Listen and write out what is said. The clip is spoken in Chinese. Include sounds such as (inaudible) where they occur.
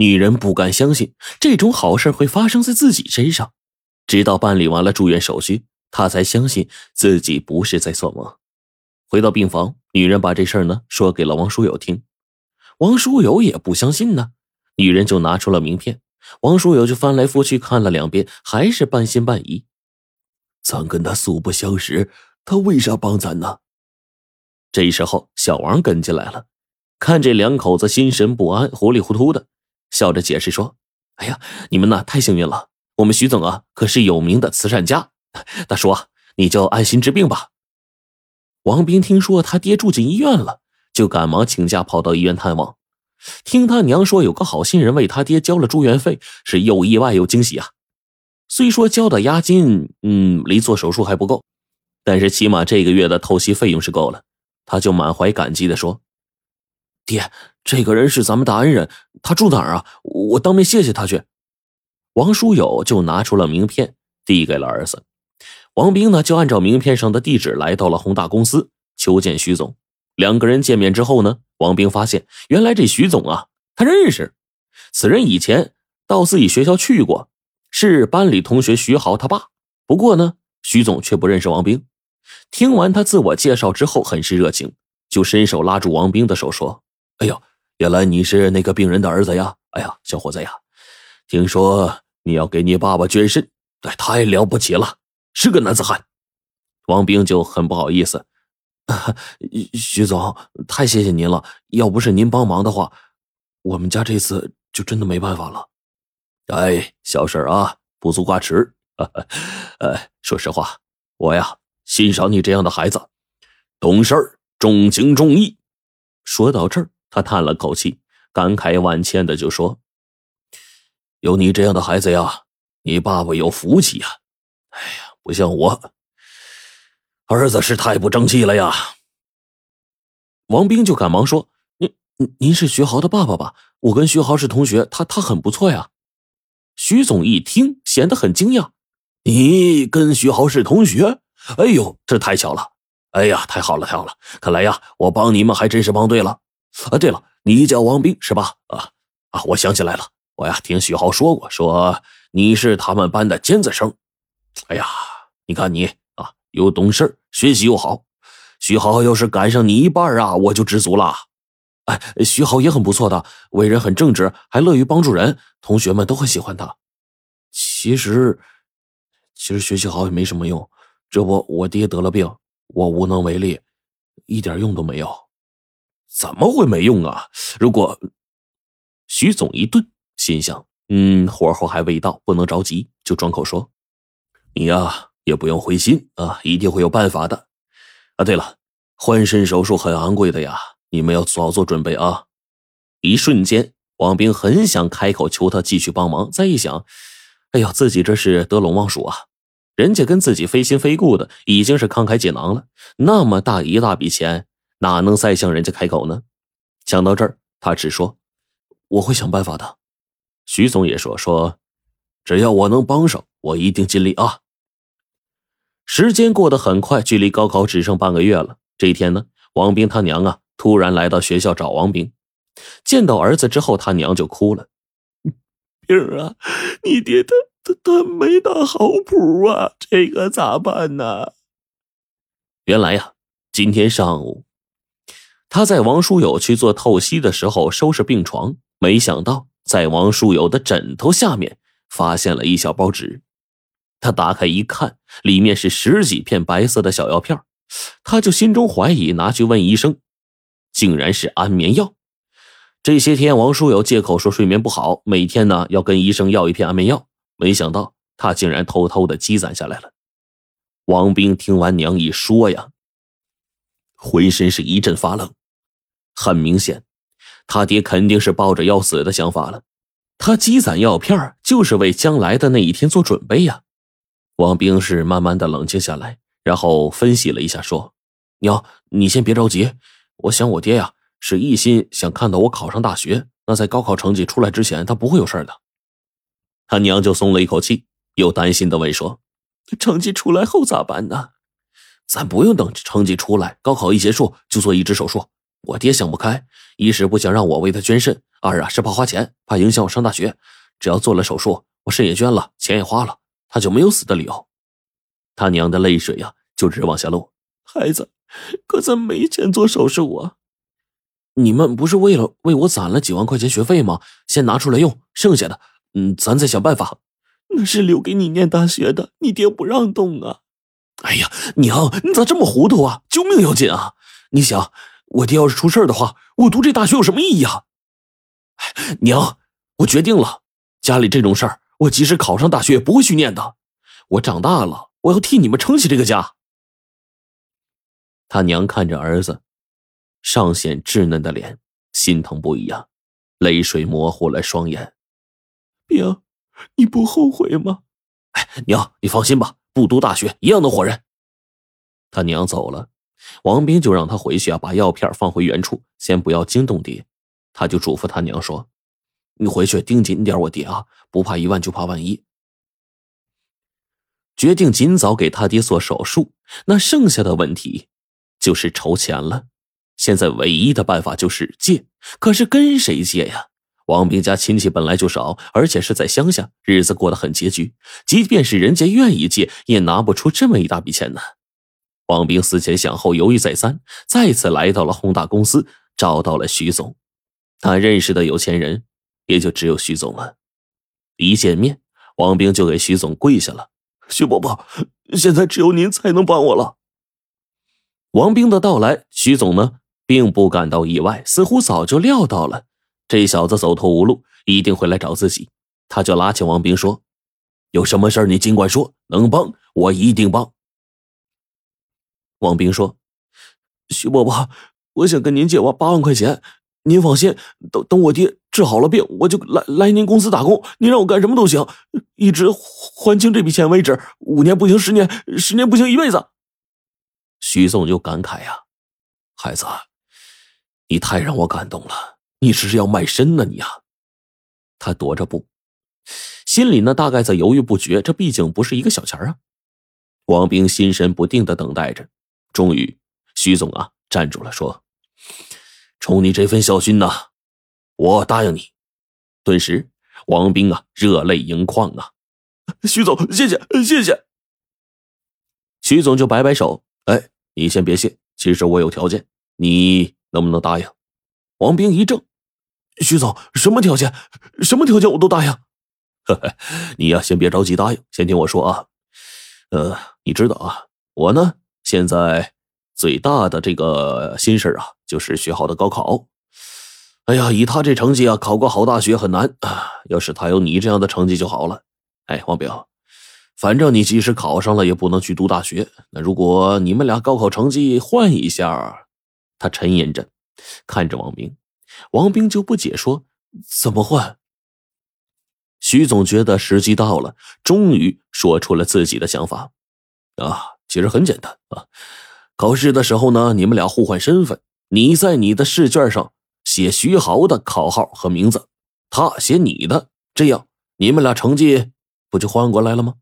女人不敢相信这种好事会发生在自己身上，直到办理完了住院手续，她才相信自己不是在做梦。回到病房，女人把这事儿呢说给了王书友听，王书友也不相信呢。女人就拿出了名片，王书友就翻来覆去看了两遍，还是半信半疑。咱跟他素不相识，他为啥帮咱呢？这时候，小王跟进来了，看这两口子心神不安、糊里糊涂的，笑着解释说：“哎呀，你们呐太幸运了，我们徐总啊可是有名的慈善家。大叔，你就安心治病吧。”王斌听说他爹住进医院了，就赶忙请假跑到医院探望。听他娘说有个好心人为他爹交了住院费，是又意外又惊喜啊。虽说交的押金，嗯，离做手术还不够，但是起码这个月的透析费用是够了。他就满怀感激的说：“爹，这个人是咱们大恩人，他住哪儿啊？我当面谢谢他去。”王书友就拿出了名片，递给了儿子。王兵呢，就按照名片上的地址来到了宏大公司，求见徐总。两个人见面之后呢，王兵发现原来这徐总啊，他认识此人，以前到自己学校去过，是班里同学徐豪他爸。不过呢，徐总却不认识王兵。听完他自我介绍之后，很是热情，就伸手拉住王兵的手说：“哎呦，原来你是那个病人的儿子呀！哎呀，小伙子呀，听说你要给你爸爸捐肾，哎，太了不起了，是个男子汉。”王兵就很不好意思：“ (laughs) 徐总，太谢谢您了，要不是您帮忙的话，我们家这次就真的没办法了。”哎，小事啊，不足挂齿。呃，(laughs) 说实话，我呀。欣赏你这样的孩子，懂事儿、重情重义。说到这儿，他叹了口气，感慨万千的就说：“有你这样的孩子呀，你爸爸有福气呀。哎呀，不像我，儿子是太不争气了呀。”王兵就赶忙说：“您您是徐豪的爸爸吧？我跟徐豪是同学，他他很不错呀。”徐总一听，显得很惊讶：“你跟徐豪是同学？”哎呦，这太巧了！哎呀，太好了，太好了！看来呀，我帮你们还真是帮对了。啊，对了，你叫王斌是吧？啊啊，我想起来了，我呀听徐豪说过，说你是他们班的尖子生。哎呀，你看你啊，又懂事，学习又好。徐豪要是赶上你一半啊，我就知足了。哎，徐豪也很不错的，为人很正直，还乐于帮助人，同学们都很喜欢他。其实，其实学习好也没什么用。这不，我爹得了病，我无能为力，一点用都没有。怎么会没用啊？如果徐总一顿，心想：嗯，火候还未到，不能着急，就装口说：“你呀，也不用灰心啊，一定会有办法的。”啊，对了，换肾手术很昂贵的呀，你们要早做准备啊。一瞬间，王兵很想开口求他继续帮忙，再一想，哎呀，自己这是得陇望蜀啊。人家跟自己非亲非故的，已经是慷慨解囊了。那么大一大笔钱，哪能再向人家开口呢？想到这儿，他只说：“我会想办法的。”徐总也说：“说，只要我能帮上，我一定尽力啊。”时间过得很快，距离高考只剩半个月了。这一天呢，王兵他娘啊，突然来到学校找王兵，见到儿子之后，他娘就哭了：“ (laughs) 兵儿啊，你爹他……”他他没打好谱啊，这可咋办呢？原来呀，今天上午他在王书友去做透析的时候收拾病床，没想到在王书友的枕头下面发现了一小包纸。他打开一看，里面是十几片白色的小药片，他就心中怀疑，拿去问医生，竟然是安眠药。这些天，王书友借口说睡眠不好，每天呢要跟医生要一片安眠药。没想到他竟然偷偷的积攒下来了。王兵听完娘一说呀，浑身是一阵发冷。很明显，他爹肯定是抱着要死的想法了。他积攒药片就是为将来的那一天做准备呀。王兵是慢慢的冷静下来，然后分析了一下，说：“娘，你先别着急。我想我爹呀，是一心想看到我考上大学。那在高考成绩出来之前，他不会有事的。”他娘就松了一口气，又担心的问说：“成绩出来后咋办呢？咱不用等成绩出来，高考一结束就做移植手术。我爹想不开，一是不想让我为他捐肾，二啊是怕花钱，怕影响我上大学。只要做了手术，我肾也捐了，钱也花了，他就没有死的理由。他娘的泪水呀，就直往下落。孩子，可咱没钱做手术啊！你们不是为了为我攒了几万块钱学费吗？先拿出来用，剩下的，嗯，咱再想办法。那是留给你念大学的，你爹不让动啊！哎呀，娘，你咋这么糊涂啊？救命要紧啊！你想，我爹要是出事的话，我读这大学有什么意义啊？娘，我决定了，家里这种事儿，我即使考上大学也不会去念的。我长大了，我要替你们撑起这个家。他娘看着儿子，尚显稚嫩的脸，心疼不已啊，泪水模糊了双眼。娘，你不后悔吗？哎，娘，你放心吧，不读大学一样能活人。他娘走了，王斌就让他回去啊，把药片放回原处，先不要惊动爹。他就嘱咐他娘说：“你回去盯紧点我爹啊，不怕一万就怕万一。”决定尽早给他爹做手术，那剩下的问题就是筹钱了。现在唯一的办法就是借，可是跟谁借呀？王兵家亲戚本来就少，而且是在乡下，日子过得很拮据。即便是人家愿意借，也拿不出这么一大笔钱呢。王兵思前想后，犹豫再三，再次来到了宏大公司，找到了徐总。他认识的有钱人，也就只有徐总了。一见面，王兵就给徐总跪下了：“徐伯伯，现在只有您才能帮我了。”王兵的到来，徐总呢并不感到意外，似乎早就料到了这小子走投无路，一定会来找自己。他就拉起王兵说：“有什么事你尽管说，能帮我一定帮。”王兵说：“徐伯伯，我想跟您借我八万块钱。”您放心，等等我爹治好了病，我就来来您公司打工。您让我干什么都行，一直还清这笔钱为止。五年不行，十年，十年不行，一辈子。徐总就感慨呀：“孩子，你太让我感动了，你这是要卖身呢？你呀！”他踱着步，心里呢大概在犹豫不决。这毕竟不是一个小钱啊。王兵心神不定的等待着，终于，徐总啊站住了，说。冲你这份孝心呐，我答应你。顿时，王兵啊热泪盈眶啊！徐总，谢谢谢谢。徐总就摆摆手，哎，你先别谢。其实我有条件，你能不能答应？王兵一怔，徐总，什么条件？什么条件我都答应。呵呵，(laughs) 你呀，先别着急答应，先听我说啊。呃，你知道啊，我呢现在。最大的这个心事啊，就是学好的高考。哎呀，以他这成绩啊，考个好大学很难啊。要是他有你这样的成绩就好了。哎，王彪，反正你即使考上了，也不能去读大学。那如果你们俩高考成绩换一下，他沉吟着看着王兵，王兵就不解说怎么换。徐总觉得时机到了，终于说出了自己的想法。啊，其实很简单啊。考试的时候呢，你们俩互换身份，你在你的试卷上写徐豪的考号和名字，他写你的，这样你们俩成绩不就换过来了吗？